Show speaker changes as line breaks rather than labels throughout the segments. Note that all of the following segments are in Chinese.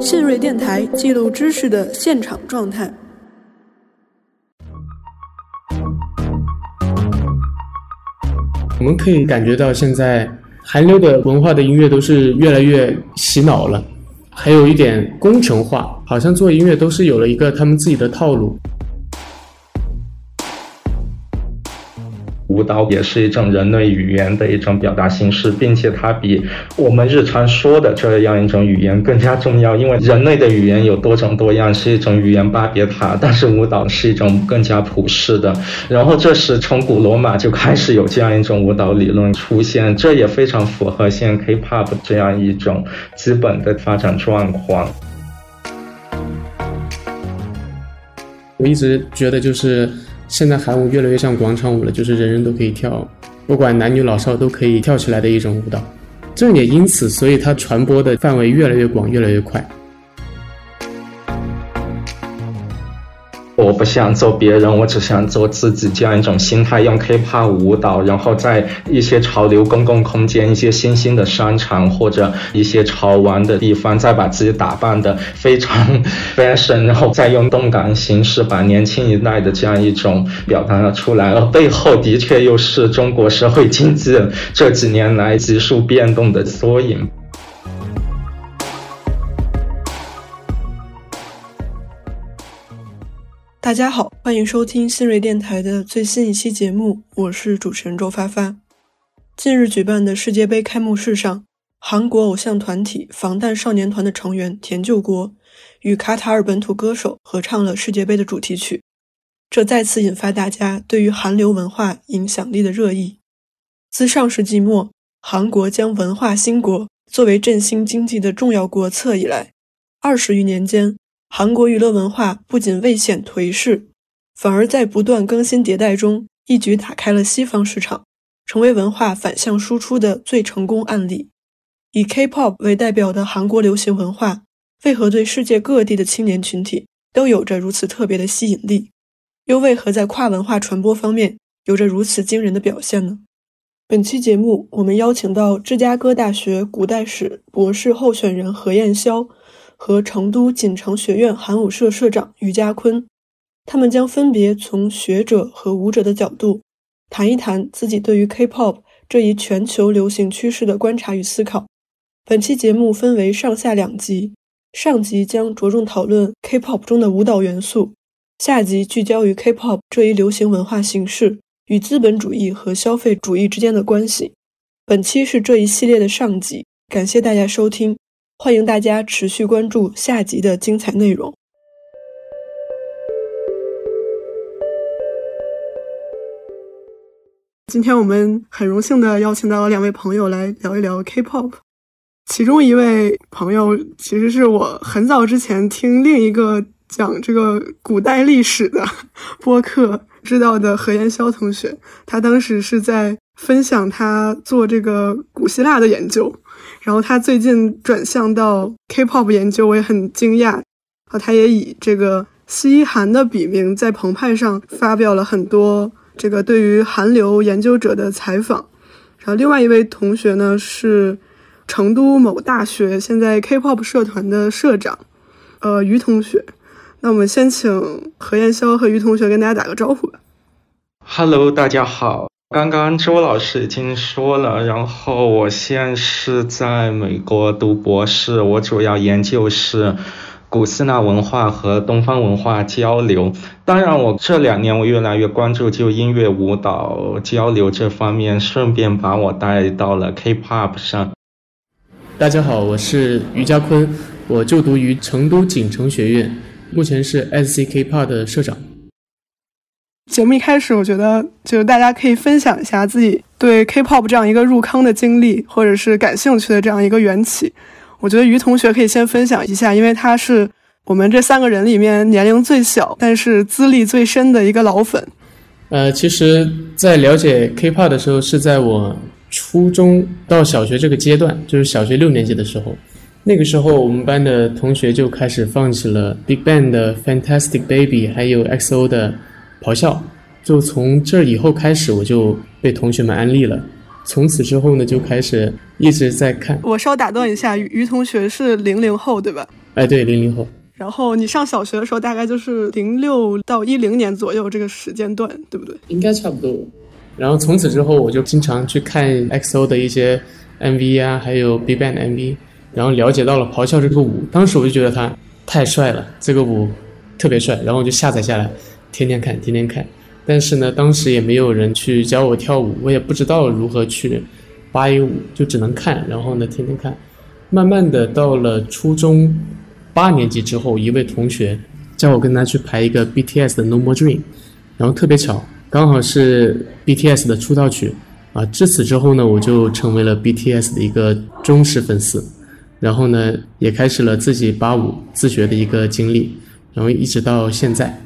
信瑞电台记录知识的现场状态。
我们可以感觉到，现在韩流的文化的音乐都是越来越洗脑了，还有一点工程化，好像做音乐都是有了一个他们自己的套路。
舞蹈也是一种人类语言的一种表达形式，并且它比我们日常说的这样一种语言更加重要。因为人类的语言有多种多样，是一种语言巴别塔，但是舞蹈是一种更加普世的。然后这是从古罗马就开始有这样一种舞蹈理论出现，这也非常符合现在 K-pop 这样一种基本的发展状况。
我一直觉得就是。现在韩舞越来越像广场舞了，就是人人都可以跳，不管男女老少都可以跳起来的一种舞蹈。这也因此，所以它传播的范围越来越广，越来越快。
我不想做别人，我只想做自己。这样一种心态，用 K-pop 舞蹈，然后在一些潮流公共空间、一些新兴的商场或者一些潮玩的地方，再把自己打扮的非常 fashion，然后再用动感形式把年轻一代的这样一种表达了出来。而背后的确又是中国社会经济这几年来急速变动的缩影。
大家好，欢迎收听新锐电台的最新一期节目，我是主持人周发发。近日举办的世界杯开幕式上，韩国偶像团体防弹少年团的成员田救国与卡塔尔本土歌手合唱了世界杯的主题曲，这再次引发大家对于韩流文化影响力的热议。自上世纪末，韩国将文化兴国作为振兴经济的重要国策以来，二十余年间。韩国娱乐文化不仅未显颓势，反而在不断更新迭代中，一举打开了西方市场，成为文化反向输出的最成功案例。以 K-pop 为代表的韩国流行文化，为何对世界各地的青年群体都有着如此特别的吸引力？又为何在跨文化传播方面有着如此惊人的表现呢？本期节目，我们邀请到芝加哥大学古代史博士候选人何彦霄。和成都锦城学院韩舞社社长于家坤，他们将分别从学者和舞者的角度谈一谈自己对于 K-pop 这一全球流行趋势的观察与思考。本期节目分为上下两集，上集将着重讨论 K-pop 中的舞蹈元素，下集聚焦于 K-pop 这一流行文化形式与资本主义和消费主义之间的关系。本期是这一系列的上集，感谢大家收听。欢迎大家持续关注下集的精彩内容。今天我们很荣幸的邀请到了两位朋友来聊一聊 K-pop。其中一位朋友其实是我很早之前听另一个讲这个古代历史的 播客知道的何彦霄同学，他当时是在分享他做这个古希腊的研究。然后他最近转向到 K-pop 研究，我也很惊讶。啊，他也以这个西韩的笔名在澎湃上发表了很多这个对于韩流研究者的采访。然后另外一位同学呢是成都某大学现在 K-pop 社团的社长，呃，于同学。那我们先请何彦潇和于同学跟大家打个招呼吧。
Hello，大家好。刚刚周老师已经说了，然后我现在是在美国读博士，我主要研究是古希腊文化和东方文化交流。当然，我这两年我越来越关注就音乐舞蹈交流这方面，顺便把我带到了 K-pop 上。
大家好，我是于家坤，我就读于成都锦城学院，目前是 SC K-pop 的社长。
节目一开始，我觉得就是大家可以分享一下自己对 K-pop 这样一个入坑的经历，或者是感兴趣的这样一个缘起。我觉得于同学可以先分享一下，因为他是我们这三个人里面年龄最小，但是资历最深的一个老粉。
呃，其实，在了解 K-pop 的时候，是在我初中到小学这个阶段，就是小学六年级的时候。那个时候，我们班的同学就开始放起了 BigBang 的 Fantastic Baby，还有 XO 的。咆哮，就从这以后开始，我就被同学们安利了。从此之后呢，就开始一直在看。
我稍打断一下，于同学是零零后对吧？
哎，对，零零后。
然后你上小学的时候，大概就是零六到一零年左右这个时间段，对不对？
应该差不多。然后从此之后，我就经常去看 XO 的一些 MV 啊，还有 BigBang 的 MV，然后了解到了咆哮这个舞。当时我就觉得他太帅了，这个舞特别帅，然后我就下载下来，天天看，天天看。但是呢，当时也没有人去教我跳舞，我也不知道如何去扒一舞，就只能看。然后呢，天天看。慢慢的到了初中八年级之后，一位同学叫我跟他去排一个 BTS 的 No More Dream，然后特别巧。刚好是 BTS 的出道曲啊！至此之后呢，我就成为了 BTS 的一个忠实粉丝，然后呢，也开始了自己八舞自学的一个经历，然后一直到现在。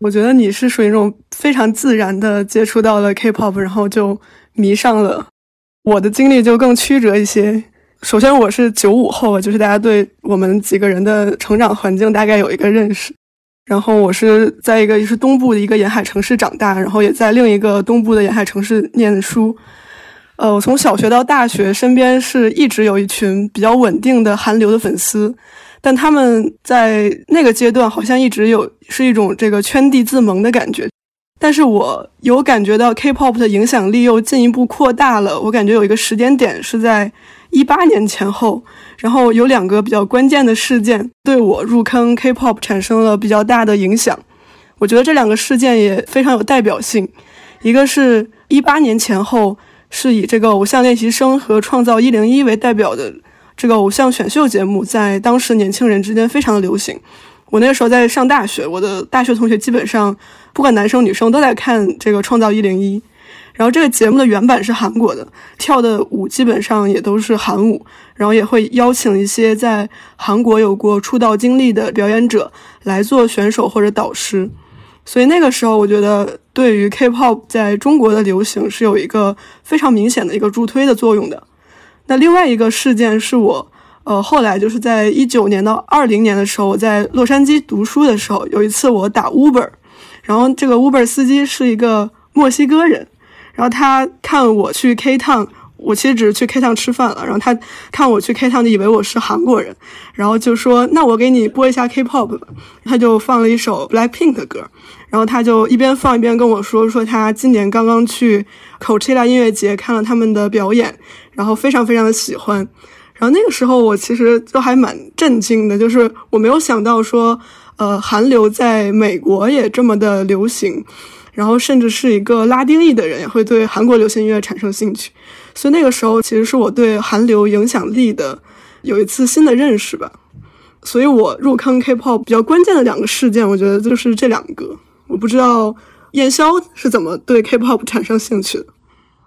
我觉得你是属于那种非常自然的接触到了 K-pop，然后就迷上了。我的经历就更曲折一些。首先，我是九五后，就是大家对我们几个人的成长环境大概有一个认识。然后我是在一个就是东部的一个沿海城市长大，然后也在另一个东部的沿海城市念书。呃，我从小学到大学，身边是一直有一群比较稳定的韩流的粉丝，但他们在那个阶段好像一直有是一种这个圈地自萌的感觉。但是我有感觉到 K-pop 的影响力又进一步扩大了。我感觉有一个时间点是在一八年前后。然后有两个比较关键的事件对我入坑 K-pop 产生了比较大的影响，我觉得这两个事件也非常有代表性。一个是一八年前后，是以这个《偶像练习生》和《创造一零一》为代表的这个偶像选秀节目，在当时年轻人之间非常的流行。我那个时候在上大学，我的大学同学基本上不管男生女生都在看这个《创造一零一》。然后这个节目的原版是韩国的，跳的舞基本上也都是韩舞，然后也会邀请一些在韩国有过出道经历的表演者来做选手或者导师，所以那个时候我觉得对于 K-pop 在中国的流行是有一个非常明显的一个助推的作用的。那另外一个事件是我，呃，后来就是在一九年到二零年的时候，我在洛杉矶读书的时候，有一次我打 Uber，然后这个 Uber 司机是一个墨西哥人。然后他看我去 K Town，我其实只是去 K Town 吃饭了。然后他看我去 K Town，就以为我是韩国人，然后就说：“那我给你播一下 K-pop 吧。”他就放了一首 Blackpink 的歌，然后他就一边放一边跟我说：“说他今年刚刚去 Coachella 音乐节看了他们的表演，然后非常非常的喜欢。”然后那个时候我其实就还蛮震惊的，就是我没有想到说，呃，韩流在美国也这么的流行。然后，甚至是一个拉丁裔的人也会对韩国流行音乐产生兴趣，所以那个时候其实是我对韩流影响力的有一次新的认识吧。所以我入坑 K-pop 比较关键的两个事件，我觉得就是这两个。我不知道燕霄是怎么对 K-pop 产生兴趣的。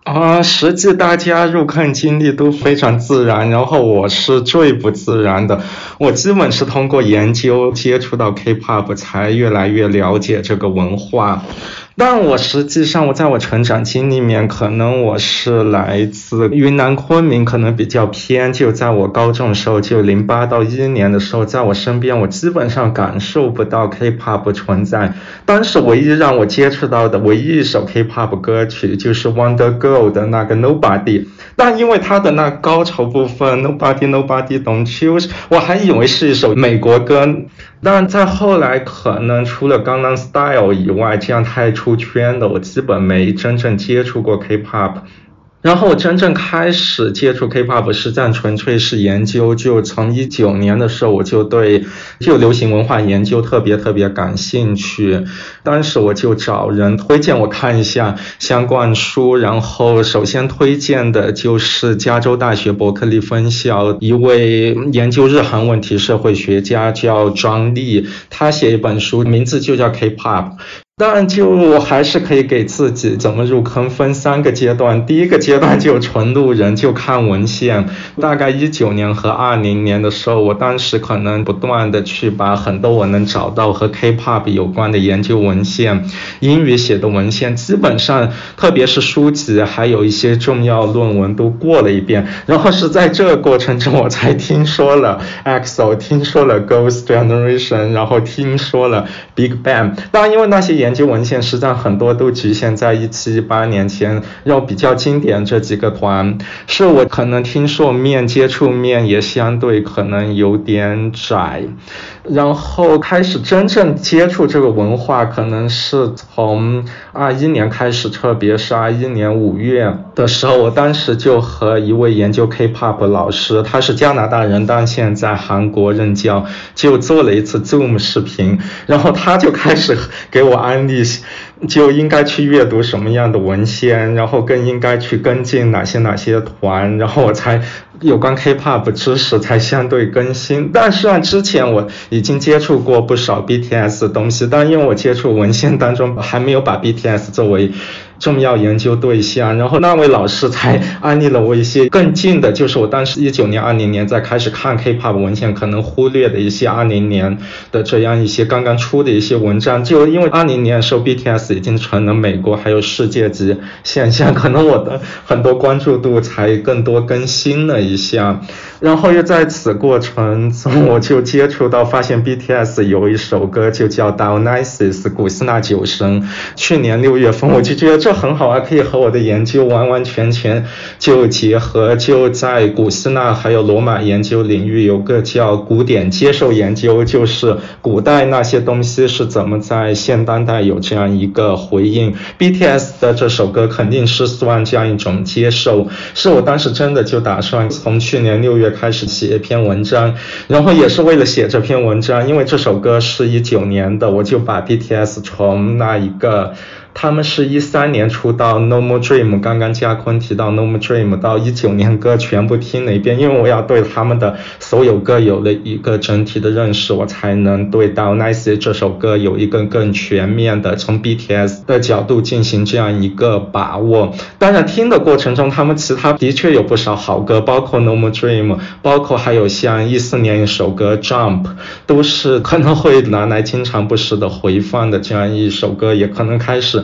啊，实际大家入坑经历都非常自然，然后我是最不自然的。我基本是通过研究接触到 K-pop，才越来越了解这个文化。但我实际上，我在我成长经历里面，可能我是来自云南昆明，可能比较偏。就在我高中的时候，就零八到一年的时候，在我身边，我基本上感受不到 K-pop 存在。当时唯一让我接触到的唯一一首 K-pop 歌曲，就是 Wonder Girl 的那个 Nobody。但因为它的那高潮部分 Nobody Nobody Don't Choose，我还以为是一首美国歌。但在后来，可能除了刚刚 Style 以外，这样太出圈的，我基本没真正接触过 K-pop。然后我真正开始接触 K-pop 实战，纯粹是研究。就从一九年的时候，我就对就流行文化研究特别特别感兴趣。当时我就找人推荐我看一下相关书。然后首先推荐的就是加州大学伯克利分校一位研究日韩问题社会学家叫庄丽，他写一本书，名字就叫 K-pop。当然，就我还是可以给自己怎么入坑分三个阶段。第一个阶段就纯路人，就看文献。大概一九年和二零年的时候，我当时可能不断的去把很多我能找到和 K-pop 有关的研究文献，英语写的文献，基本上特别是书籍，还有一些重要论文都过了一遍。然后是在这个过程中，我才听说了 EXO，听说了 Ghost Generation，然后听说了 Big Bang。当然，因为那些研研究文献实际上很多都局限在一七一八年前，要比较经典这几个团，是我可能听说面接触面也相对可能有点窄。然后开始真正接触这个文化，可能是从二一年开始，特别是二一年五月的时候，我当时就和一位研究 K-pop 老师，他是加拿大人，但现在韩国任教，就做了一次 Zoom 视频，然后他就开始给我安利。就应该去阅读什么样的文献，然后更应该去跟进哪些哪些团，然后我才有关 K-pop 知识才相对更新。但是啊，之前我已经接触过不少 BTS 的东西，但因为我接触文献当中还没有把 BTS 作为。重要研究对象，然后那位老师才安利了我一些更近的，就是我当时一九年、二零年在开始看 K-pop 文献，可能忽略的一些二零年的这样一些刚刚出的一些文章。就因为二零年的时候，BTS 已经成了美国还有世界级现象，可能我的很多关注度才更多更新了一下。然后又在此过程中，我就接触到发现 BTS 有一首歌就叫 Dionysus 古希腊酒神。去年六月份，我就觉得这很好啊，可以和我的研究完完全全就结合。就在古希腊还有罗马研究领域，有个叫古典接受研究，就是古代那些东西是怎么在现当代有这样一个回应。BTS 的这首歌肯定是算这样一种接受，是我当时真的就打算从去年六月。开始写一篇文章，然后也是为了写这篇文章，因为这首歌是一九年的，我就把 BTS 从那一个。他们是一三年出道，No More Dream，刚刚嘉坤提到 No More Dream，到一九年歌全部听了一遍，因为我要对他们的所有歌有了一个整体的认识，我才能对到 Nice 这首歌有一个更全面的从 BTS 的角度进行这样一个把握。当然听的过程中，他们其他的确有不少好歌，包括 No More Dream，包括还有像一四年一首歌 Jump，都是可能会拿来经常不时的回放的这样一首歌，也可能开始。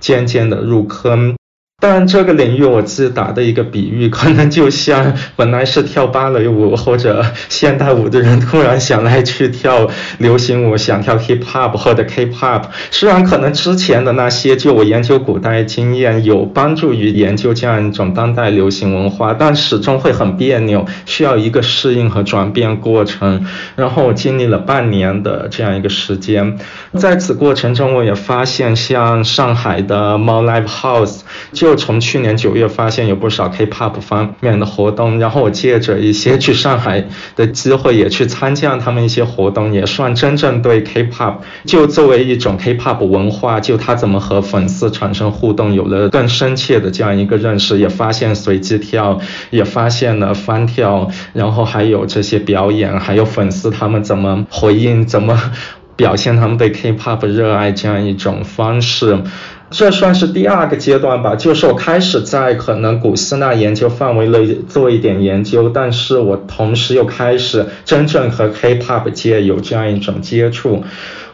渐渐的入坑。但这个领域，我自己打的一个比喻，可能就像本来是跳芭蕾舞或者现代舞的人，突然想来去跳流行舞，想跳 hip hop 或者 K-pop。虽然可能之前的那些，就我研究古代经验有帮助于研究这样一种当代流行文化，但始终会很别扭，需要一个适应和转变过程。然后我经历了半年的这样一个时间，在此过程中，我也发现像上海的猫 Live House 就。就从去年九月发现有不少 K-pop 方面的活动，然后我借着一些去上海的机会，也去参加他们一些活动，也算真正对 K-pop 就作为一种 K-pop 文化，就他怎么和粉丝产生互动，有了更深切的这样一个认识。也发现随机跳，也发现了翻跳，然后还有这些表演，还有粉丝他们怎么回应，怎么表现他们对 K-pop 热爱这样一种方式。这算是第二个阶段吧，就是我开始在可能古希腊研究范围内做一点研究，但是我同时又开始真正和 Hip Hop 界有这样一种接触。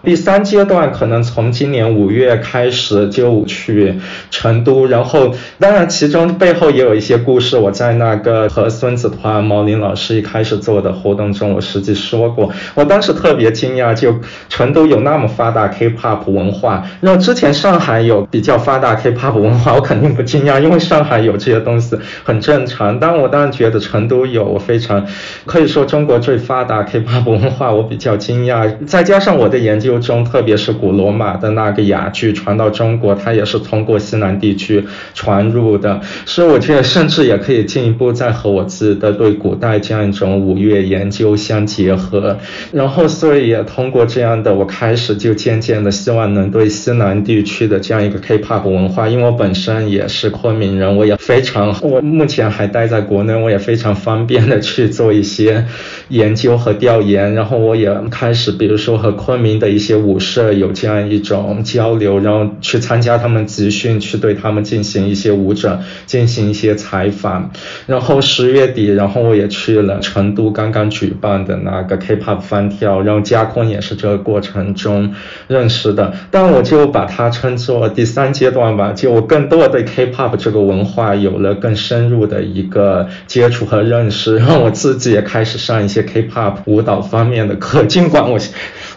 第三阶段可能从今年五月开始就去成都，然后当然其中背后也有一些故事。我在那个和孙子团毛林老师一开始做的活动中，我实际说过，我当时特别惊讶，就成都有那么发达 K-pop 文化，那之前上海有比较发达 K-pop 文化，我肯定不惊讶，因为上海有这些东西很正常。但我当然觉得成都有，我非常可以说中国最发达 K-pop 文化，我比较惊讶。再加上我的研究。中，特别是古罗马的那个哑剧传到中国，它也是通过西南地区传入的，所以我觉得甚至也可以进一步再和我自己的对古代这样一种五乐研究相结合，然后所以也通过这样的，我开始就渐渐的希望能对西南地区的这样一个 K-pop 文化，因为我本身也是昆明人，我也非常，我目前还待在国内，我也非常方便的去做一些研究和调研，然后我也开始，比如说和昆明的一一些舞社有这样一种交流，然后去参加他们集训，去对他们进行一些舞者进行一些采访。然后十月底，然后我也去了成都刚刚举办的那个 K-pop 翻跳，然后加坤也是这个过程中认识的。但我就把它称作第三阶段吧，就我更多的对 K-pop 这个文化有了更深入的一个接触和认识，然后我自己也开始上一些 K-pop 舞蹈方面的课，尽管我。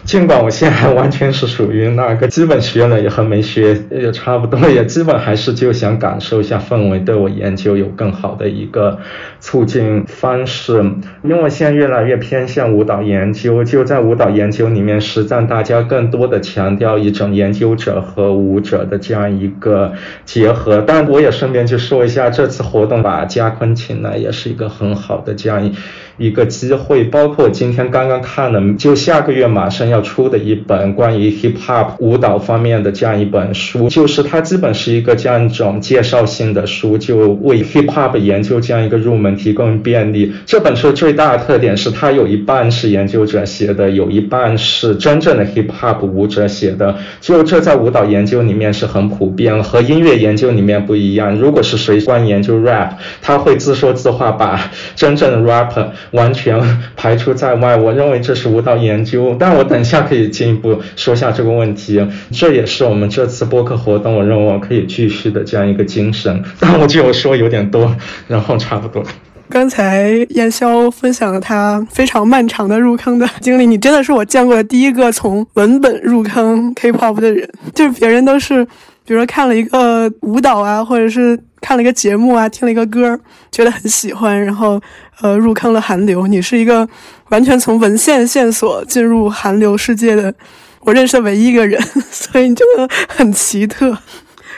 尽管我现在完全是属于那个基本学了也和没学也差不多，也基本还是就想感受一下氛围，对我研究有更好的一个促进方式。因为我现在越来越偏向舞蹈研究，就在舞蹈研究里面，实战大家更多的强调一种研究者和舞者的这样一个结合。但我也顺便就说一下，这次活动把嘉坤请来，也是一个很好的这样一一。个机会，包括今天刚刚看了，就下个月马上要出的一本关于 hip hop 舞蹈方面的这样一本书，就是它基本是一个这样一种介绍性的书，就为 hip hop 研究这样一个入门提供便利。这本书最大的特点是它有一半是研究者写的，有一半是真正的 hip hop 舞者写的。就这在舞蹈研究里面是很普遍，和音乐研究里面不一样。如果是谁关研究 rap，他会自说自话，把真正的 rapper。完全排除在外，我认为这是舞蹈研究，但我等一下可以进一步说下这个问题。这也是我们这次播客活动，我认为我可以继续的这样一个精神。但我就说有点多，然后差不多。
刚才燕霄分享了他非常漫长的入坑的经历，你真的是我见过的第一个从文本入坑 K-pop 的人，就是别人都是。比如说看了一个舞蹈啊，或者是看了一个节目啊，听了一个歌，觉得很喜欢，然后呃入坑了韩流。你是一个完全从文献线索进入韩流世界的我认识的唯一一个人，所以你真的很奇特。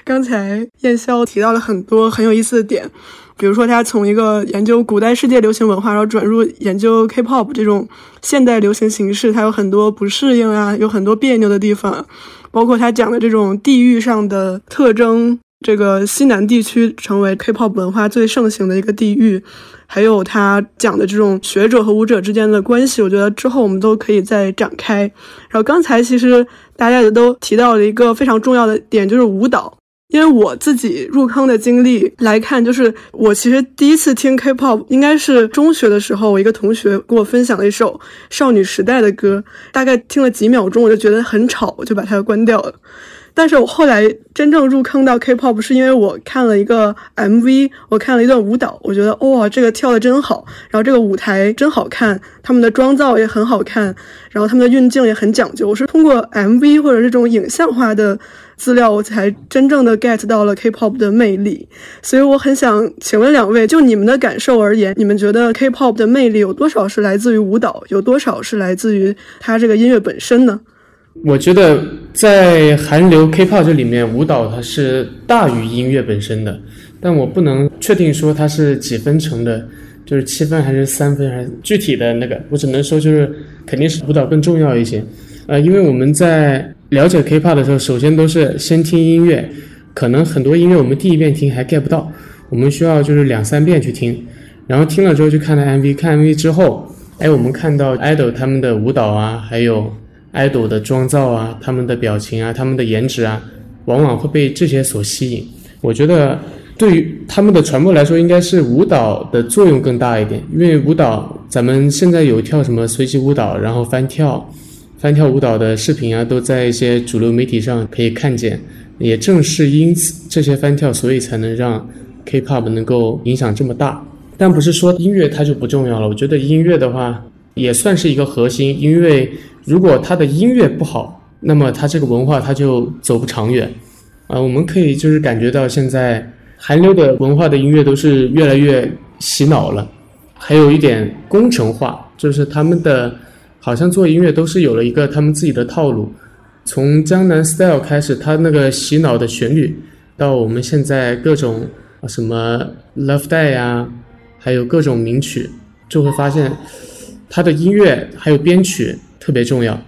刚才燕霄提到了很多很有意思的点，比如说他从一个研究古代世界流行文化，然后转入研究 K-pop 这种现代流行形式，他有很多不适应啊，有很多别扭的地方。包括他讲的这种地域上的特征，这个西南地区成为 K-pop 文化最盛行的一个地域，还有他讲的这种学者和舞者之间的关系，我觉得之后我们都可以再展开。然后刚才其实大家也都提到了一个非常重要的点，就是舞蹈。因为我自己入坑的经历来看，就是我其实第一次听 K-pop 应该是中学的时候，我一个同学跟我分享了一首少女时代的歌，大概听了几秒钟，我就觉得很吵，我就把它关掉了。但是我后来真正入坑到 K-pop 是因为我看了一个 MV，我看了一段舞蹈，我觉得哇，这个跳的真好，然后这个舞台真好看，他们的妆造也很好看，然后他们的运镜也很讲究。我是通过 MV 或者这种影像化的。资料我才真正的 get 到了 K-pop 的魅力，所以我很想请问两位，就你们的感受而言，你们觉得 K-pop 的魅力有多少是来自于舞蹈，有多少是来自于它这个音乐本身呢？
我觉得在韩流 K-pop 这里面，舞蹈它是大于音乐本身的，但我不能确定说它是几分成的，就是七分还是三分还是具体的那个，我只能说就是肯定是舞蹈更重要一些，呃，因为我们在。了解 K-pop 的时候，首先都是先听音乐，可能很多音乐我们第一遍听还 get 不到，我们需要就是两三遍去听，然后听了之后去看了 MV，看 MV 之后，哎，我们看到 idol 他们的舞蹈啊，还有 idol 的妆造啊，他们的表情啊，他们的颜值啊，往往会被这些所吸引。我觉得对于他们的传播来说，应该是舞蹈的作用更大一点，因为舞蹈咱们现在有跳什么随机舞蹈，然后翻跳。翻跳舞蹈的视频啊，都在一些主流媒体上可以看见。也正是因此，这些翻跳，所以才能让 K-pop 能够影响这么大。但不是说音乐它就不重要了。我觉得音乐的话，也算是一个核心。因为如果它的音乐不好，那么它这个文化它就走不长远。啊，我们可以就是感觉到现在韩流的文化的音乐都是越来越洗脑了，还有一点工程化，就是他们的。好像做音乐都是有了一个他们自己的套路，从江南 style 开始，他那个洗脑的旋律，到我们现在各种什么 love Day 呀，还有各种名曲，就会发现，他的音乐还有编曲特别重要，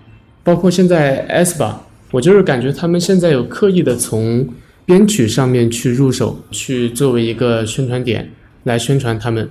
包括现在 s 吧，我就是感觉他们现在有刻意的从编曲上面去入手，去作为一个宣传点来宣传他们。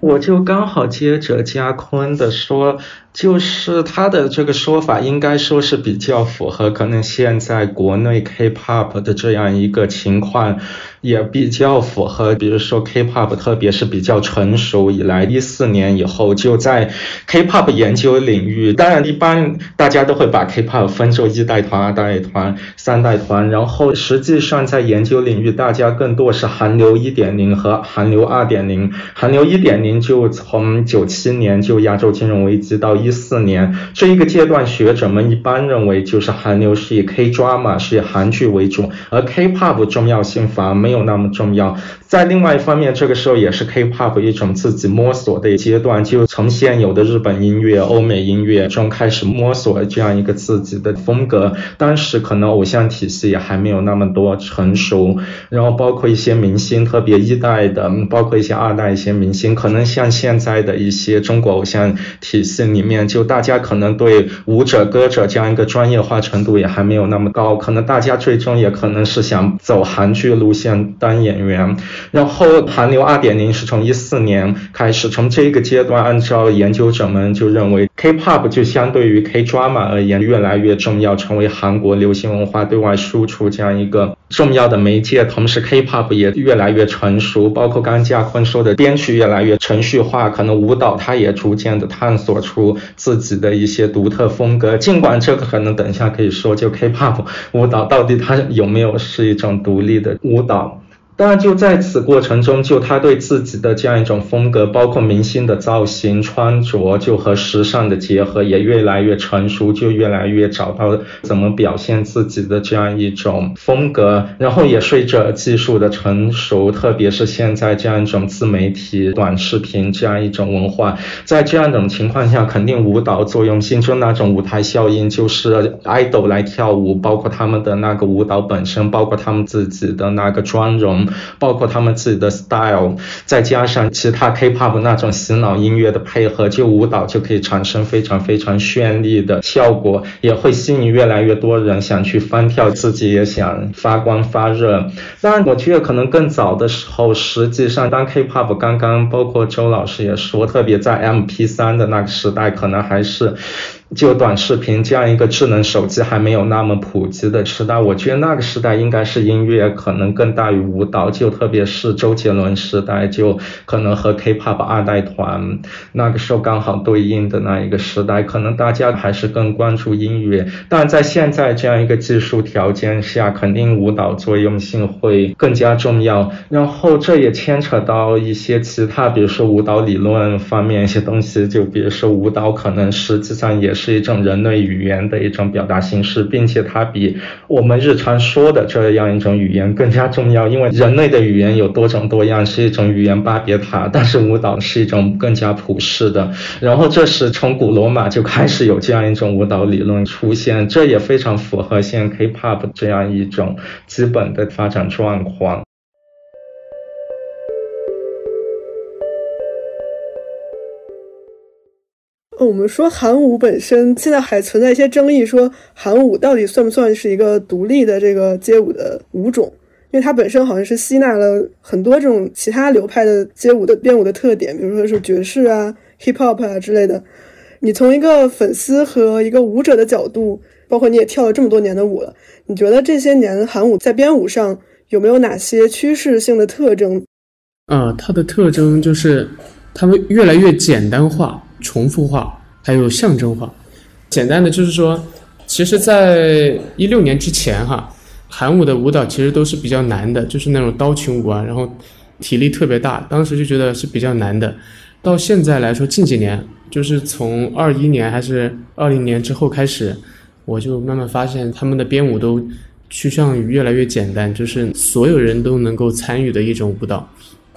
我就刚好接着加宽的说。就是他的这个说法，应该说是比较符合可能现在国内 K-pop 的这样一个情况，也比较符合，比如说 K-pop，特别是比较成熟以来，一四年以后就在 K-pop 研究领域，当然一般大家都会把 K-pop 分作一代团、二代团、三代团，然后实际上在研究领域，大家更多是韩流一点零和韩流二点零。韩流一点零就从九七年就亚洲金融危机到一。一四年这一个阶段，学者们一般认为就是韩流是以 K drama 是以韩剧为主，而 K-pop 重要性反而没有那么重要。在另外一方面，这个时候也是 K-pop 一种自己摸索的阶段，就从现有的日本音乐、欧美音乐中开始摸索这样一个自己的风格。当时可能偶像体系也还没有那么多成熟，然后包括一些明星，特别一代的，包括一些二代一些明星，可能像现在的一些中国偶像体系里面，就大家可能对舞者、歌者这样一个专业化程度也还没有那么高，可能大家最终也可能是想走韩剧路线当演员。然后韩流二点零是从一四年开始，从这个阶段，按照研究者们就认为，K-pop 就相对于 K-drama 而言越来越重要，成为韩国流行文化对外输出这样一个重要的媒介。同时，K-pop 也越来越成熟，包括刚刚嘉坤说的编曲越来越程序化，可能舞蹈它也逐渐的探索出自己的一些独特风格。尽管这个可能等一下可以说，就 K-pop 舞蹈到底它有没有是一种独立的舞蹈？当然，就在此过程中，就他对自己的这样一种风格，包括明星的造型、穿着，就和时尚的结合也越来越成熟，就越来越找到怎么表现自己的这样一种风格。然后也随着技术的成熟，特别是现在这样一种自媒体、短视频这样一种文化，在这样一种情况下，肯定舞蹈作用性就那种舞台效应，就是 idol 来跳舞，包括他们的那个舞蹈本身，包括他们自己的那个妆容。包括他们自己的 style，再加上其他 K-pop 那种洗脑音乐的配合，就舞蹈就可以产生非常非常绚丽的效果，也会吸引越来越多人想去翻跳，自己也想发光发热。当然，我觉得可能更早的时候，实际上当 K-pop 刚刚，包括周老师也说，特别在 MP3 的那个时代，可能还是。就短视频这样一个智能手机还没有那么普及的时代，我觉得那个时代应该是音乐可能更大于舞蹈，就特别是周杰伦时代，就可能和 K-pop 二代团那个时候刚好对应的那一个时代，可能大家还是更关注音乐。但在现在这样一个技术条件下，肯定舞蹈作用性会更加重要。然后这也牵扯到一些其他，比如说舞蹈理论方面一些东西，就比如说舞蹈可能实际上也。是一种人类语言的一种表达形式，并且它比我们日常说的这样一种语言更加重要。因为人类的语言有多种多样，是一种语言巴别塔，但是舞蹈是一种更加普世的。然后这是从古罗马就开始有这样一种舞蹈理论出现，这也非常符合现 K-pop 这样一种基本的发展状况。
我们说韩舞本身现在还存在一些争议，说韩舞到底算不算是一个独立的这个街舞的舞种？因为它本身好像是吸纳了很多这种其他流派的街舞的编舞的特点，比如说是爵士啊、hip hop 啊之类的。你从一个粉丝和一个舞者的角度，包括你也跳了这么多年的舞了，你觉得这些年韩舞在编舞上有没有哪些趋势性的特征？
啊，它的特征就是它们越来越简单化。重复化还有象征化，简单的就是说，其实，在一六年之前哈，韩舞的舞蹈其实都是比较难的，就是那种刀群舞啊，然后体力特别大，当时就觉得是比较难的。到现在来说，近几年，就是从二一年还是二零年之后开始，我就慢慢发现他们的编舞都趋向于越来越简单，就是所有人都能够参与的一种舞蹈。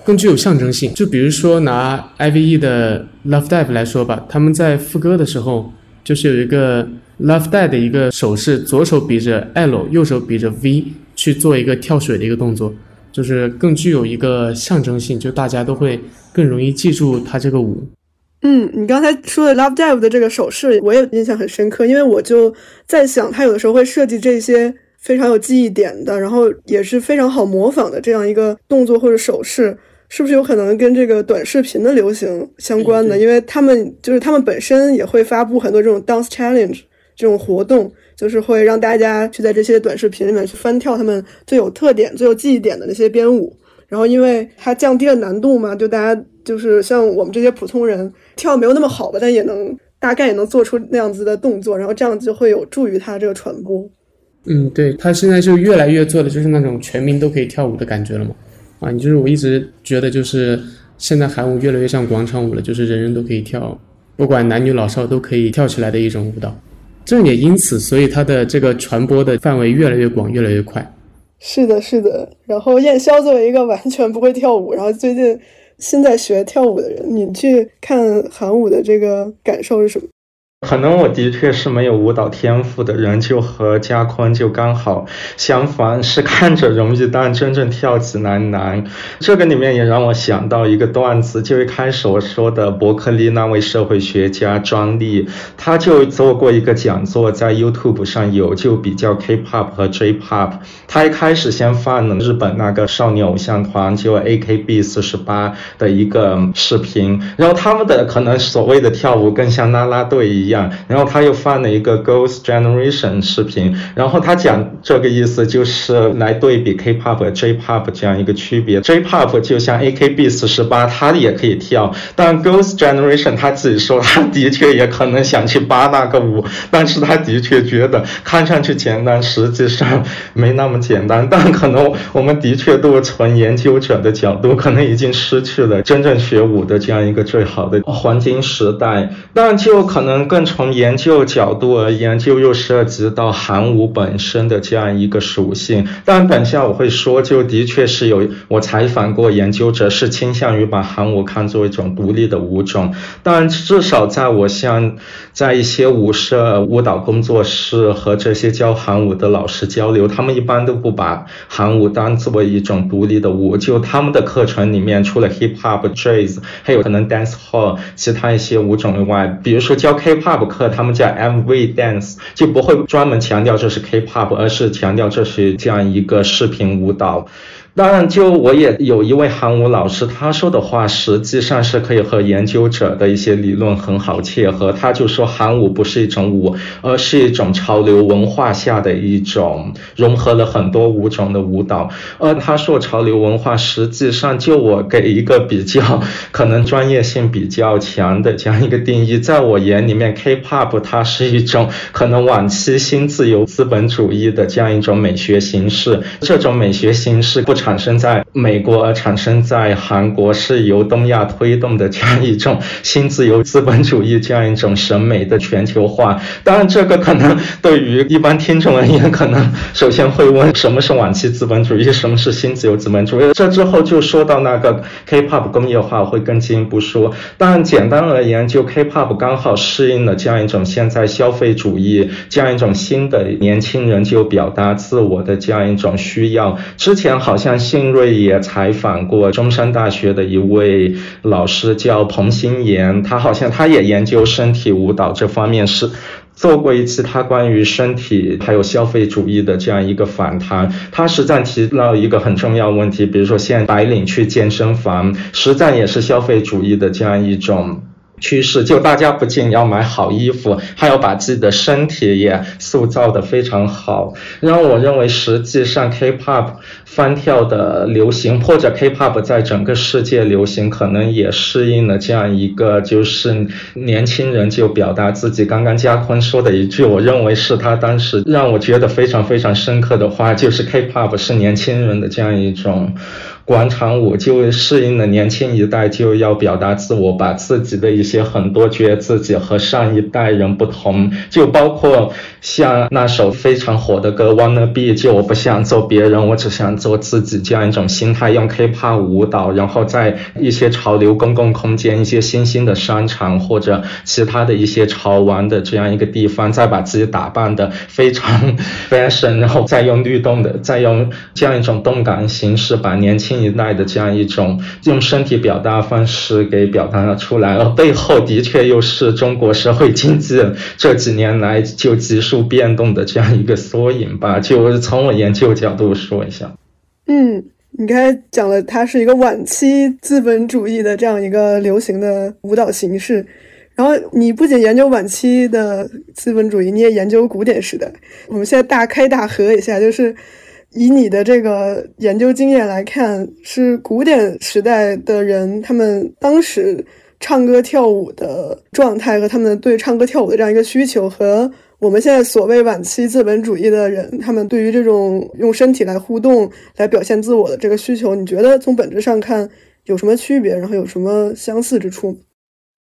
更具有象征性，就比如说拿 I.V.E 的 Love Dive 来说吧，他们在副歌的时候，就是有一个 Love Dive 的一个手势，左手比着 L，右手比着 V，去做一个跳水的一个动作，就是更具有一个象征性，就大家都会更容易记住他这个舞。
嗯，你刚才说的 Love Dive 的这个手势，我也印象很深刻，因为我就在想，他有的时候会设计这些非常有记忆点的，然后也是非常好模仿的这样一个动作或者手势。是不是有可能跟这个短视频的流行相关的？因为他们就是他们本身也会发布很多这种 dance challenge 这种活动，就是会让大家去在这些短视频里面去翻跳他们最有特点、最有记忆点的那些编舞。然后因为它降低了难度嘛，就大家就是像我们这些普通人跳没有那么好吧，但也能大概也能做出那样子的动作，然后这样就会有助于它这个传播。
嗯，对，它现在就越来越做的就是那种全民都可以跳舞的感觉了嘛。啊，你就是我一直觉得，就是现在韩舞越来越像广场舞了，就是人人都可以跳，不管男女老少都可以跳起来的一种舞蹈。正也因此，所以它的这个传播的范围越来越广，越来越快。
是的，是的。然后燕霄作为一个完全不会跳舞，然后最近新在学跳舞的人，你去看韩舞的这个感受是什么？
可能我的确是没有舞蹈天赋的人，就和嘉坤就刚好相反，是看着容易，但真正跳起来难。这个里面也让我想到一个段子，就一开始我说的伯克利那位社会学家庄丽，他就做过一个讲座，在 YouTube 上有，就比较 K-pop 和 J-pop。他一开始先放了日本那个少女偶像团就 AKB 四十八的一个视频，然后他们的可能所谓的跳舞更像啦啦队一。然后他又放了一个 Ghost Generation 视频，然后他讲这个意思就是来对比 K-pop 和 J-pop 这样一个区别。J-pop 就像 AKB 四十八，他也可以跳，但 Ghost Generation 他自己说他的确也可能想去扒那个舞，但是他的确觉得看上去简单，实际上没那么简单。但可能我们的确都是从研究者的角度，可能已经失去了真正学舞的这样一个最好的黄金时代，但就可能更。从研究角度而言，就又涉及到韩舞本身的这样一个属性。但等下我会说，就的确是有我采访过研究者是倾向于把韩舞看作一种独立的舞种。但至少在我像在一些舞社、舞蹈工作室和这些教韩舞的老师交流，他们一般都不把韩舞当作为一种独立的舞。就他们的课程里面，除了 hip hop、jazz，还有可能 dance hall，其他一些舞种以外，比如说教 K-pop。K-pop 课，他们叫 MV Dance，就不会专门强调这是 K-pop，而是强调这是这样一个视频舞蹈。当然，就我也有一位韩舞老师，他说的话实际上是可以和研究者的一些理论很好切合。他就说韩舞不是一种舞，而是一种潮流文化下的一种融合了很多舞种的舞蹈。而他说潮流文化，实际上就我给一个比较可能专业性比较强的这样一个定义，在我眼里面，K-pop 它是一种可能晚期新自由资本主义的这样一种美学形式。这种美学形式不。产生在美国而产生在韩国，是由东亚推动的这样一种新自由资本主义这样一种审美的全球化。当然，这个可能对于一般听众而言，可能首先会问什么是晚期资本主义，什么是新自由资本主义。这之后就说到那个 K-pop 工业化，会更进一步说。但简单而言，就 K-pop 刚好适应了这样一种现在消费主义这样一种新的年轻人就表达自我的这样一种需要。之前好像。信瑞也采访过中山大学的一位老师，叫彭新岩，他好像他也研究身体舞蹈这方面，是做过一次他关于身体还有消费主义的这样一个访谈。他实在提到一个很重要问题，比如说现在白领去健身房，实在也是消费主义的这样一种。趋势就大家不仅要买好衣服，还要把自己的身体也塑造的非常好。让我认为，实际上 K-pop 翻跳的流行，或者 K-pop 在整个世界流行，可能也适应了这样一个，就是年轻人就表达自己。刚刚嘉坤说的一句，我认为是他当时让我觉得非常非常深刻的话，就是 K-pop 是年轻人的这样一种。广场舞就适应了年轻一代就要表达自我，把自己的一些很多觉得自己和上一代人不同，就包括像那首非常火的歌《Wanna Be》，就我不想做别人，我只想做自己这样一种心态，用 K-pop 舞蹈，然后在一些潮流公共空间、一些新兴的商场或者其他的一些潮玩的这样一个地方，再把自己打扮的非常 fashion，然后再用律动的，再用这样一种动感形式把年轻。新一代的这样一种用身体表达方式给表达了出来，而背后的确又是中国社会经济这几年来就急速变动的这样一个缩影吧。就从我研究角度说一下，
嗯，你刚才讲了，它是一个晚期资本主义的这样一个流行的舞蹈形式。然后你不仅研究晚期的资本主义，你也研究古典时代。我们现在大开大合一下，就是。以你的这个研究经验来看，是古典时代的人，他们当时唱歌跳舞的状态和他们对唱歌跳舞的这样一个需求，和我们现在所谓晚期资本主义的人，他们对于这种用身体来互动、来表现自我的这个需求，你觉得从本质上看有什么区别？然后有什么相似之处？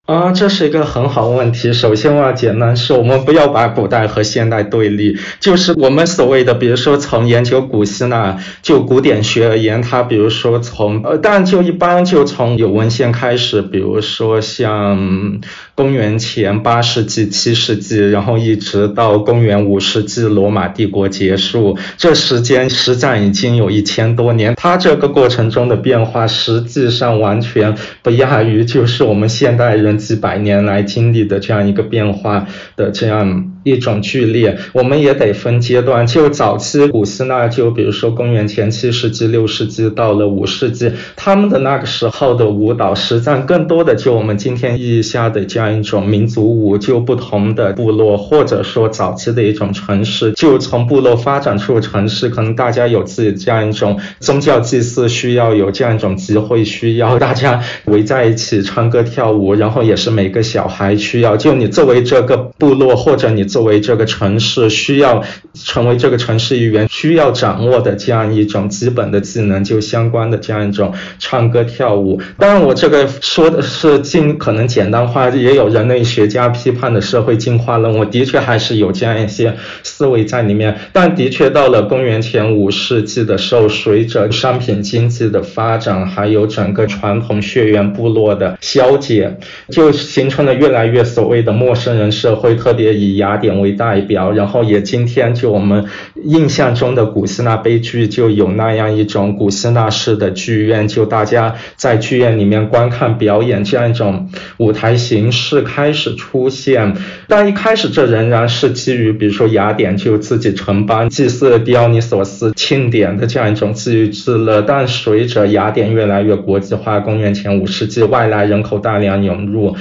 啊，这是一个很好的问题。首先我要简单说，我们不要把古代和现代对立。就是我们所谓的，比如说从研究古希腊就古典学而言，它比如说从呃，但就一般就从有文献开始，比如说像公元前八世纪、七世纪，然后一直到公元五世纪罗马帝国结束，这时间实际上已经有一千多年。它这个过程中的变化，实际上完全不亚于就是我们现代人。几百年来经历的这样一个变化的这样。一种剧烈，我们也得分阶段。就早期古希腊，就比如说公元前七世纪、六世纪到了五世纪，他们的那个时候的舞蹈，实战更多的就我们今天意义下的这样一种民族舞，就不同的部落或者说早期的一种城市，就从部落发展出城市，可能大家有自己这样一种宗教祭祀需要，有这样一种集会需要，大家围在一起唱歌跳舞，然后也是每个小孩需要，就你作为这个部落或者你。作为这个城市需要成为这个城市语言需要掌握的这样一种基本的技能，就相关的这样一种唱歌跳舞。当然，我这个说的是尽可能简单化，也有人类学家批判的社会进化论。我的确还是有这样一些思维在里面。但的确到了公元前五世纪的时候，随着商品经济的发展，还有整个传统血缘部落的消解，就形成了越来越所谓的陌生人社会，特别以雅。点为代表，然后也今天就我们印象中的古希腊悲剧就有那样一种古希腊式的剧院，就大家在剧院里面观看表演这样一种舞台形式开始出现。但一开始这仍然是基于比如说雅典就自己承办祭祀狄奥尼索斯庆典的这样一种自娱自乐。但随着雅典越来越国际化，公元前五世纪外来人口大量涌入。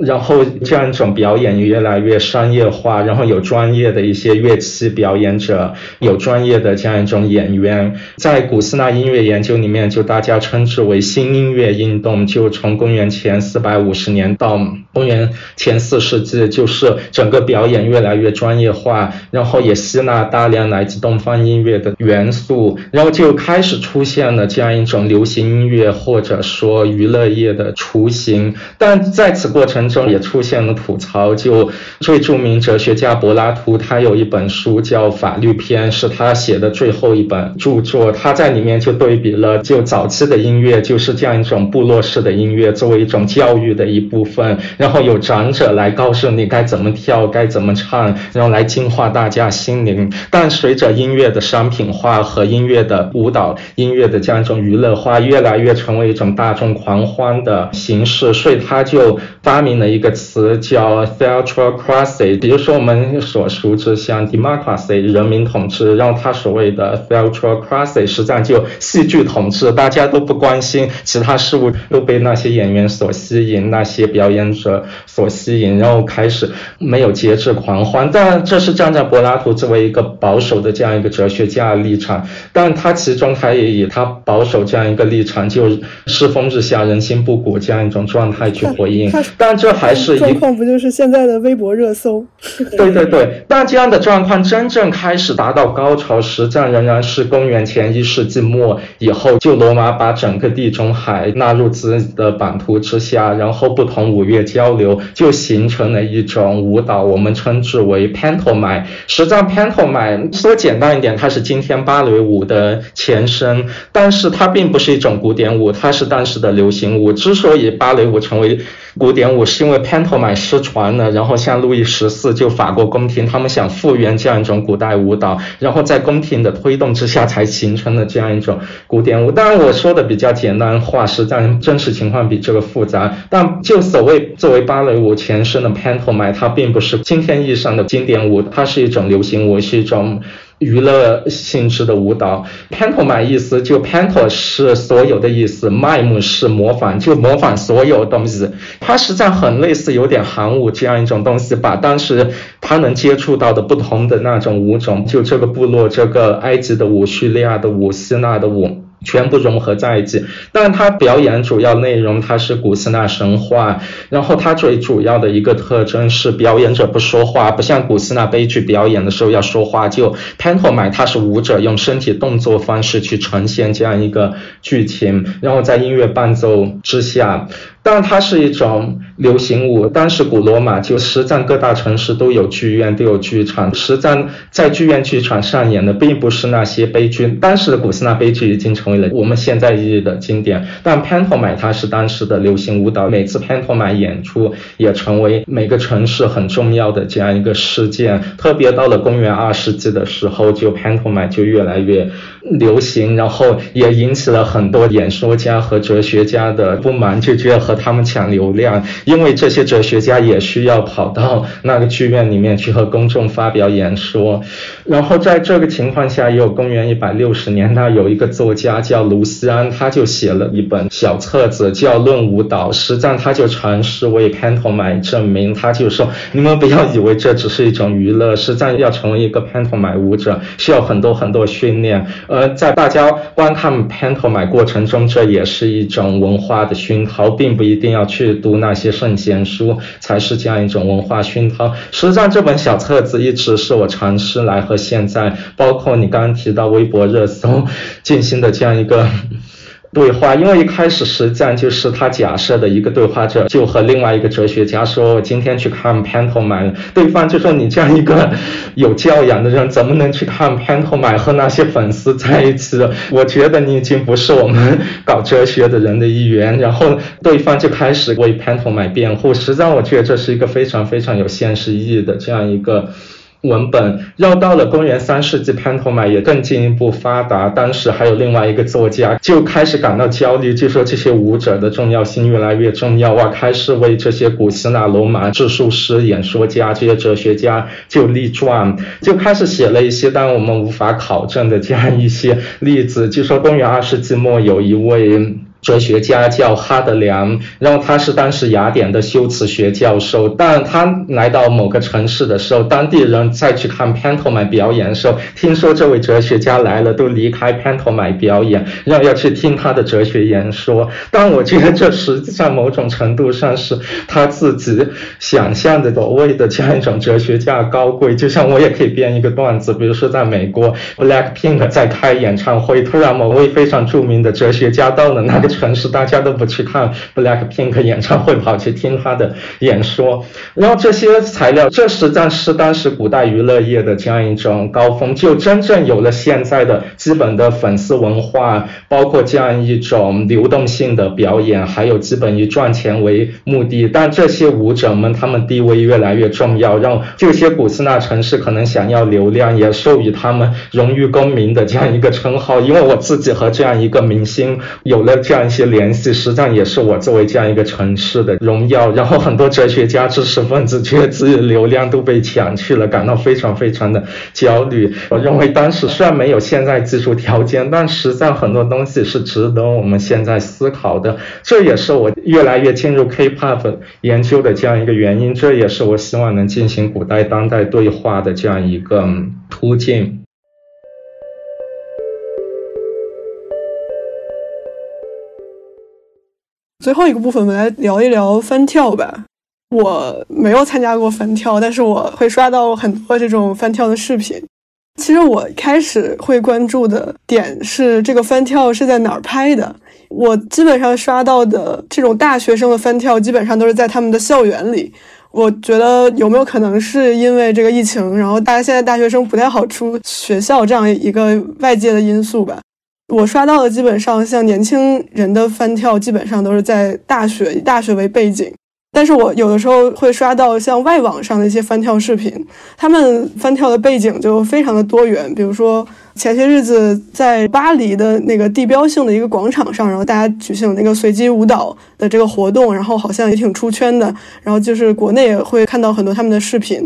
然后这样一种表演越来越商业化，然后有专业的一些乐器表演者，有专业的这样一种演员，在古希腊音乐研究里面，就大家称之为新音乐运动，就从公元前四百五十年到公元前四世纪，就是整个表演越来越专业化，然后也吸纳大量来自东方音乐的元素，然后就开始出现了这样一种流行音乐或者说娱乐业的雏形，但在此过程。中也出现了吐槽，就最著名哲学家柏拉图，他有一本书叫《法律篇》，是他写的最后一本著作。他在里面就对比了，就早期的音乐就是这样一种部落式的音乐，作为一种教育的一部分，然后有长者来告诉你该怎么跳，该怎么唱，然后来净化大家心灵。但随着音乐的商品化和音乐的舞蹈、音乐的这样一种娱乐化，越来越成为一种大众狂欢的形式，所以他就发明。的一个词叫 theatrocracy，比如说我们所熟知像 democracy 人民统治，然后他所谓的 theatrocracy 实际上就戏剧统治，大家都不关心其他事物，都被那些演员所吸引，那些表演者所吸引，然后开始没有节制狂欢。但这是站在柏拉图作为一个保守的这样一个哲学家的立场，但他其中他也以他保守这样一个立场，就世风日下，人心不古这样一种状态去回应，但这。还是
状况不就是现在的微博热搜？
对 对对，但这样的状况真正开始达到高潮实战仍然是公元前一世纪末以后，就罗马把整个地中海纳入自己的版图之下，然后不同五岳交流，就形成了一种舞蹈，我们称之为 pantomime。实际上 pantomime 说简单一点，它是今天芭蕾舞的前身，但是它并不是一种古典舞，它是当时的流行舞。之所以芭蕾舞成为古典舞是因为 pantomime 失传了，然后像路易十四就法国宫廷，他们想复原这样一种古代舞蹈，然后在宫廷的推动之下才形成了这样一种古典舞。当然我说的比较简单化，实际上真实情况比这个复杂。但就所谓作为芭蕾舞前身的 pantomime，它并不是今天意义上的经典舞，它是一种流行舞，是一种。娱乐性质的舞蹈，pantom 的意思就 panto 是所有的意思，mime 是模仿，就模仿所有东西。它实际上很类似，有点韩舞这样一种东西，把当时他能接触到的不同的那种舞种，就这个部落，这个埃及的舞、叙利亚的舞、希腊的舞。全部融合在一起，但它表演主要内容它是古希腊神话，然后它最主要的一个特征是表演者不说话，不像古希腊悲剧表演的时候要说话，就 pantomime 它是舞者用身体动作方式去呈现这样一个剧情，然后在音乐伴奏之下，但它是一种流行舞。当时古罗马就实战各大城市都有剧院，都有剧场，实战在剧院、剧场上演的并不是那些悲剧。当时的古希腊悲剧已经成为了我们现在意义的经典，但 p a n t o m i 它是当时的流行舞蹈，每次 p a n t o m i 演出也成为每个城市很重要的这样一个事件。特别到了公元二世纪的时候，就 p a n t o m i 就越来越流行，然后也引起了很多演说家和哲学家的不满，就觉得和他们抢流量，因为这些哲学家也需要跑到那个剧院里面去和公众发表演说。然后在这个情况下，也有公元一百六十年，那有一个作家叫卢西安，他就写了一本小册子叫《论舞蹈》，实际上他就尝试为 pantomime 证明，他就说你们不要以为这只是一种娱乐，实际上要成为一个 pantomime 舞者需要很多很多训练。呃，在大家观看 pantomime 过程中，这也是一种文化的熏陶，并不一定要去读那些圣贤书才是这样一种文化熏陶。实际上，这本小册子一直是我尝试来和现在，包括你刚刚提到微博热搜 进行的这样一个。对话，因为一开始实际上就是他假设的一个对话者，就和另外一个哲学家说：“我今天去看 p a n t o m i m。”对方就说：“你这样一个有教养的人，怎么能去看 p a n t o m i m 和那些粉丝在一起？我觉得你已经不是我们搞哲学的人的一员。”然后对方就开始为 pantom 辩护。实际上，我觉得这是一个非常非常有现实意义的这样一个。文本绕到了公元三世纪潘托马也更进一步发达。当时还有另外一个作家就开始感到焦虑，就说这些舞者的重要性越来越重要啊，开始为这些古希腊、罗马智术师、演说家、这些哲学家就立传，就开始写了一些但我们无法考证的这样一些例子。据说公元二世纪末有一位。哲学家叫哈德良，然后他是当时雅典的修辞学教授。但他来到某个城市的时候，当地人再去看 pantomime 表演的时候，听说这位哲学家来了，都离开 pantomime 表演，然后要去听他的哲学演说。但我觉得这实际上某种程度上是他自己想象的所谓的这样一种哲学家高贵。就像我也可以编一个段子，比如说在美国，Black Pink 在开演唱会，突然某位非常著名的哲学家到了那里。城市大家都不去看 Black Pink 演唱会，跑去听他的演说。然后这些材料，这实在是当时古代娱乐业的这样一种高峰，就真正有了现在的基本的粉丝文化，包括这样一种流动性的表演，还有基本以赚钱为目的。但这些舞者们，他们地位越来越重要，让这些古斯纳城市可能想要流量，也授予他们荣誉公民的这样一个称号。因为我自己和这样一个明星有了这样。一些联系，实际上也是我作为这样一个城市的荣耀。然后很多哲学家、知识分子觉得自己的流量都被抢去了，感到非常非常的焦虑。我认为当时虽然没有现在技术条件，但实际上很多东西是值得我们现在思考的。这也是我越来越进入 K-pop 研究的这样一个原因。这也是我希望能进行古代当代对话的这样一个途径。
最后一个部分，我们来聊一聊翻跳吧。我没有参加过翻跳，但是我会刷到很多这种翻跳的视频。其实我开始会关注的点是这个翻跳是在哪儿拍的。我基本上刷到的这种大学生的翻跳，基本上都是在他们的校园里。我觉得有没有可能是因为这个疫情，然后大家现在大学生不太好出学校这样一个外界的因素吧？我刷到的基本上像年轻人的翻跳，基本上都是在大学，以大学为背景。但是我有的时候会刷到像外网上的一些翻跳视频，他们翻跳的背景就非常的多元。比如说前些日子在巴黎的那个地标性的一个广场上，然后大家举行那个随机舞蹈的这个活动，然后好像也挺出圈的。然后就是国内也会看到很多他们的视频。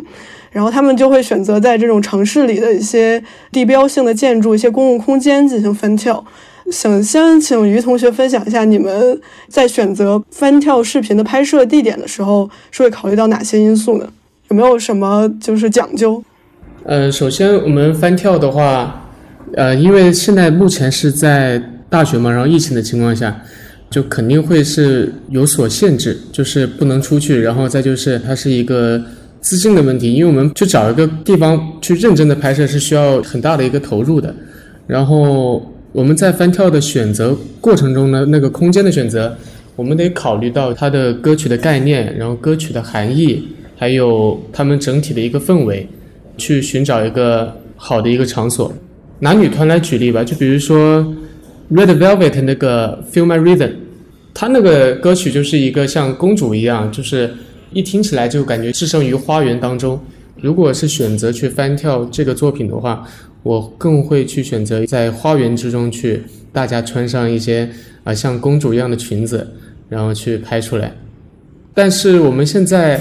然后他们就会选择在这种城市里的一些地标性的建筑、一些公共空间进行翻跳。想先请于同学分享一下，你们在选择翻跳视频的拍摄地点的时候，是会考虑到哪些因素呢？有没有什么就是讲究？
呃，首先我们翻跳的话，呃，因为现在目前是在大学嘛，然后疫情的情况下，就肯定会是有所限制，就是不能出去，然后再就是它是一个。资金的问题，因为我们去找一个地方去认真的拍摄是需要很大的一个投入的。然后我们在翻跳的选择过程中呢，那个空间的选择我们得考虑到它的歌曲的概念，然后歌曲的含义，还有他们整体的一个氛围，去寻找一个好的一个场所。拿女团来举例吧，就比如说 Red Velvet 那个 Feel My Rhythm，它那个歌曲就是一个像公主一样，就是一听起来就感觉置身于花园当中。如果是选择去翻跳这个作品的话，我更会去选择在花园之中去，大家穿上一些啊像公主一样的裙子，然后去拍出来。但是我们现在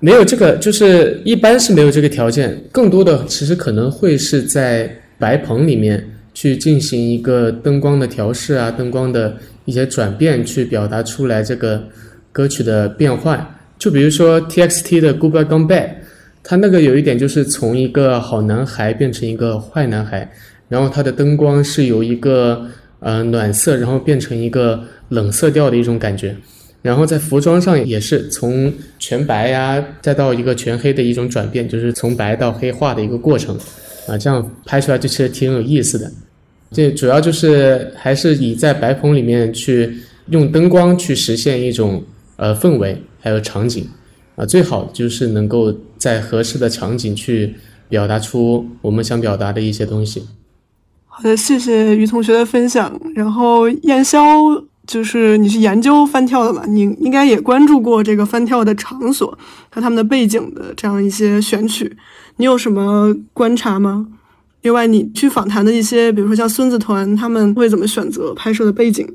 没有这个，就是一般是没有这个条件，更多的其实可能会是在白棚里面去进行一个灯光的调试啊，灯光的一些转变，去表达出来这个歌曲的变换。就比如说 TXT 的 Goodbye Gone Bad。它那个有一点就是从一个好男孩变成一个坏男孩，然后它的灯光是由一个呃暖色，然后变成一个冷色调的一种感觉，然后在服装上也是从全白呀，再到一个全黑的一种转变，就是从白到黑化的一个过程，啊，这样拍出来就其实挺有意思的。这主要就是还是以在白棚里面去用灯光去实现一种呃氛围还有场景。啊，最好就是能够在合适的场景去表达出我们想表达的一些东西。
好的，谢谢于同学的分享。然后燕霄，就是你是研究翻跳的嘛？你应该也关注过这个翻跳的场所和他们的背景的这样一些选取，你有什么观察吗？另外，你去访谈的一些，比如说像孙子团，他们会怎么选择拍摄的背景？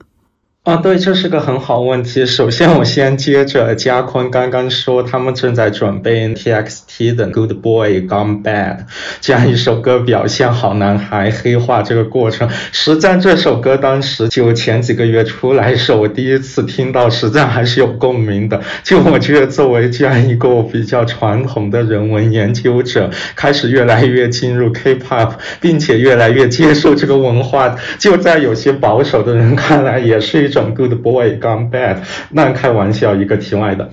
啊，对，这是个很好问题。首先，我先接着嘉坤刚刚说，他们正在准备 TXT 的《Good Boy Gone Bad 》这样一首歌，表现好男孩黑化这个过程。实战这首歌当时就前几个月出来时候，我第一次听到，实战还是有共鸣的。就我觉得，作为这样一个比较传统的人文研究者，开始越来越进入 K-pop，并且越来越接受这个文化，就在有些保守的人看来，也是一种。Good boy gone bad，那开玩笑，一个题外的，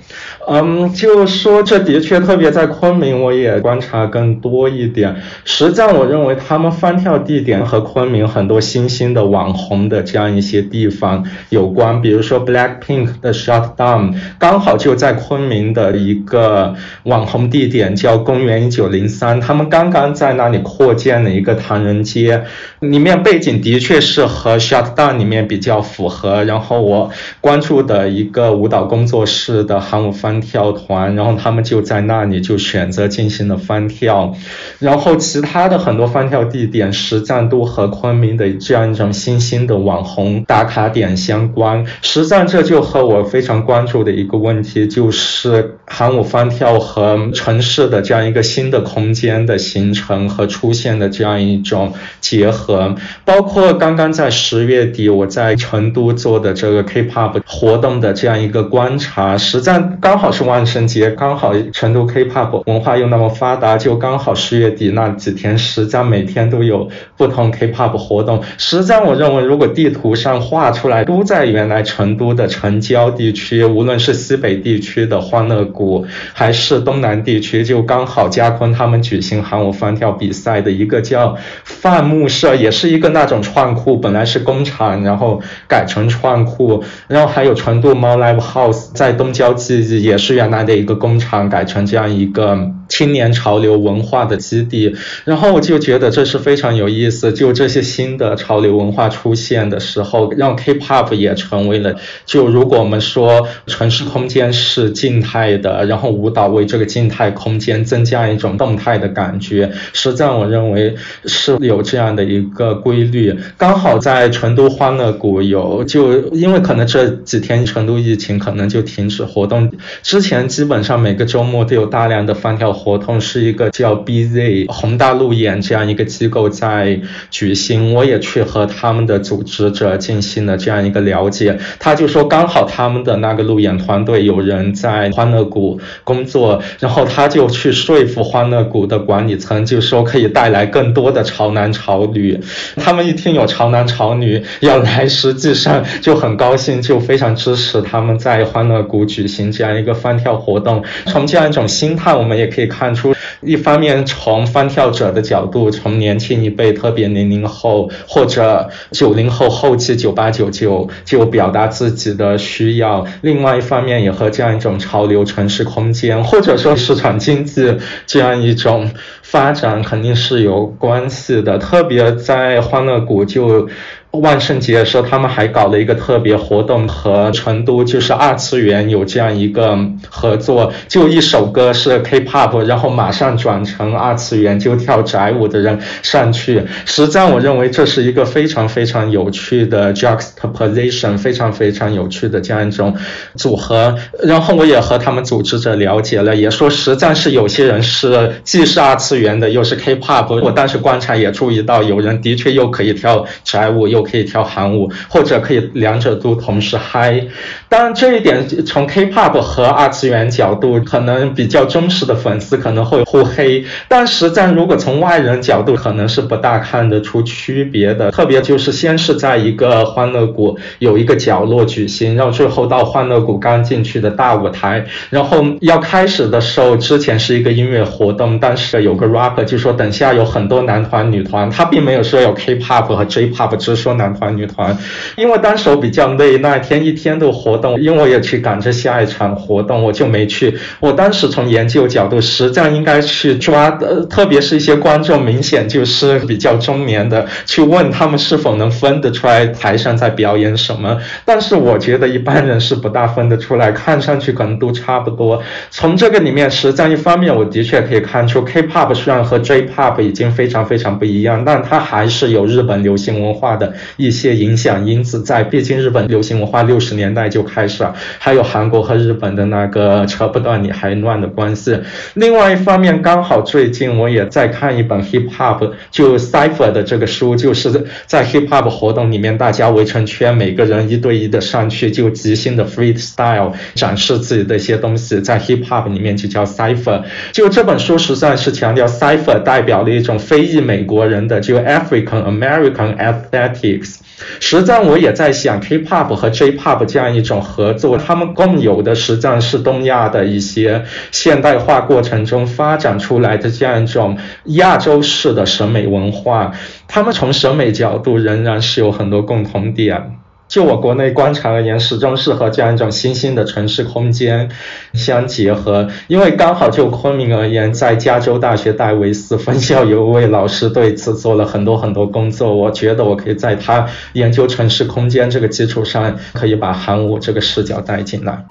嗯，就说这的确特别在昆明，我也观察更多一点。实际上，我认为他们翻跳地点和昆明很多新兴的网红的这样一些地方有关，比如说 Blackpink 的 Shutdown，刚好就在昆明的一个网红地点叫公园一九零三，他们刚刚在那里扩建了一个唐人街，里面背景的确是和 Shutdown 里面比较符合。然后我关注的一个舞蹈工作室的韩舞翻跳团，然后他们就在那里就选择进行了翻跳，然后其他的很多翻跳地点实战都和昆明的这样一种新兴的网红打卡点相关。实战这就和我非常关注的一个问题，就是韩舞翻跳和城市的这样一个新的空间的形成和出现的这样一种结合，包括刚刚在十月底我在成都做。的这个 K-pop 活动的这样一个观察，实战刚好是万圣节，刚好成都 K-pop 文化又那么发达，就刚好十月底那几天，实战每天都有不同 K-pop 活动。实战我认为，如果地图上画出来都在原来成都的城郊地区，无论是西北地区的欢乐谷，还是东南地区，就刚好嘉坤他们举行韩舞翻跳比赛的一个叫范木社，也是一个那种创库，本来是工厂，然后改成换。库，然后还有成都猫 Live House，在东郊记忆也是原来的一个工厂，改成这样一个。青年潮流文化的基地，然后我就觉得这是非常有意思。就这些新的潮流文化出现的时候，让 K-pop 也成为了。就如果我们说城市空间是静态的，然后舞蹈为这个静态空间增加一种动态的感觉，实际上我认为是有这样的一个规律。刚好在成都欢乐谷有，就因为可能这几天成都疫情可能就停止活动，之前基本上每个周末都有大量的翻跳。活动是一个叫 BZ 宏大路演这样一个机构在举行，我也去和他们的组织者进行了这样一个了解。他就说刚好他们的那个路演团队有人在欢乐谷工作，然后他就去说服欢乐谷的管理层，就说可以带来更多的潮男潮女。他们一听有潮男潮女要来，实际上就很高兴，就非常支持他们在欢乐谷举行这样一个翻跳活动。从这样一种心态，我们也可以。可以看出，一方面从翻跳者的角度，从年轻一辈，特别零零后或者九零后后期九八九九就表达自己的需要；另外一方面也和这样一种潮流城市空间，或者说市场经济这样一种发展肯定是有关系的。特别在欢乐谷就。万圣节的时候，他们还搞了一个特别活动，和成都就是二次元有这样一个合作，就一首歌是 K-pop，然后马上转成二次元，就跳宅舞的人上去。实际上，我认为这是一个非常非常有趣的 juxtaposition，非常非常有趣的这样一种组合。然后我也和他们组织者了解了，也说实际上是有些人是既是二次元的，又是 K-pop。我当时观察也注意到，有人的确又可以跳宅舞，又可以跳韩舞，或者可以两者都同时嗨。当然，这一点从 K-pop 和二次元角度，可能比较忠实的粉丝可能会互黑。但实际上，如果从外人角度，可能是不大看得出区别的。特别就是先是在一个欢乐谷有一个角落举行，然后最后到欢乐谷刚进去的大舞台。然后要开始的时候，之前是一个音乐活动，但是有个 rapper 就说等下有很多男团女团，他并没有说有 K-pop 和 J-pop，只说。男团、女团，因为当时我比较累，那一天一天的活动，因为我也去赶着下一场活动，我就没去。我当时从研究角度，实际上应该去抓，呃，特别是一些观众明显就是比较中年的，去问他们是否能分得出来台上在表演什么。但是我觉得一般人是不大分得出来，看上去可能都差不多。从这个里面，实际上一方面我的确可以看出，K-pop 虽然和 J-pop 已经非常非常不一样，但它还是有日本流行文化的。一些影响因子在，毕竟日本流行文化六十年代就开始了，还有韩国和日本的那个扯不断理还乱的关系。另外一方面，刚好最近我也在看一本 hip hop 就 cipher 的这个书，就是在 hip hop 活动里面，大家围成圈，每个人一对一的上去就即兴的 freestyle 展示自己的一些东西，在 hip hop 里面就叫 cipher。就这本书实际上是强调 cipher 代表了一种非裔美国人的就 African American aesthetic。实际上，我也在想，K-pop 和 J-pop 这样一种合作，他们共有的实际上是东亚的一些现代化过程中发展出来的这样一种亚洲式的审美文化，他们从审美角度仍然是有很多共同点。就我国内观察而言，始终是和这样一种新兴的城市空间相结合。因为刚好就昆明而言，在加州大学戴维斯分校有一位老师对此做了很多很多工作。我觉得我可以在他研究城市空间这个基础上，可以把韩武这个视角带进来。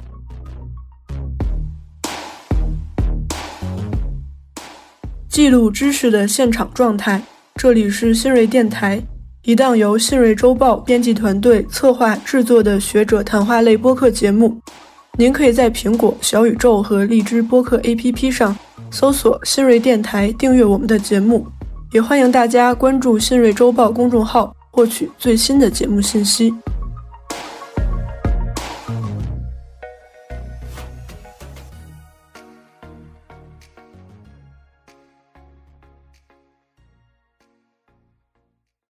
记录知识的现场状态，这里是新锐电台。一档由信瑞周报编辑团队策划制作的学者谈话类播客节目，您可以在苹果、小宇宙和荔枝播客 APP 上搜索“新锐电台”，订阅我们的节目。也欢迎大家关注信瑞周报公众号，获取最新的节目信息。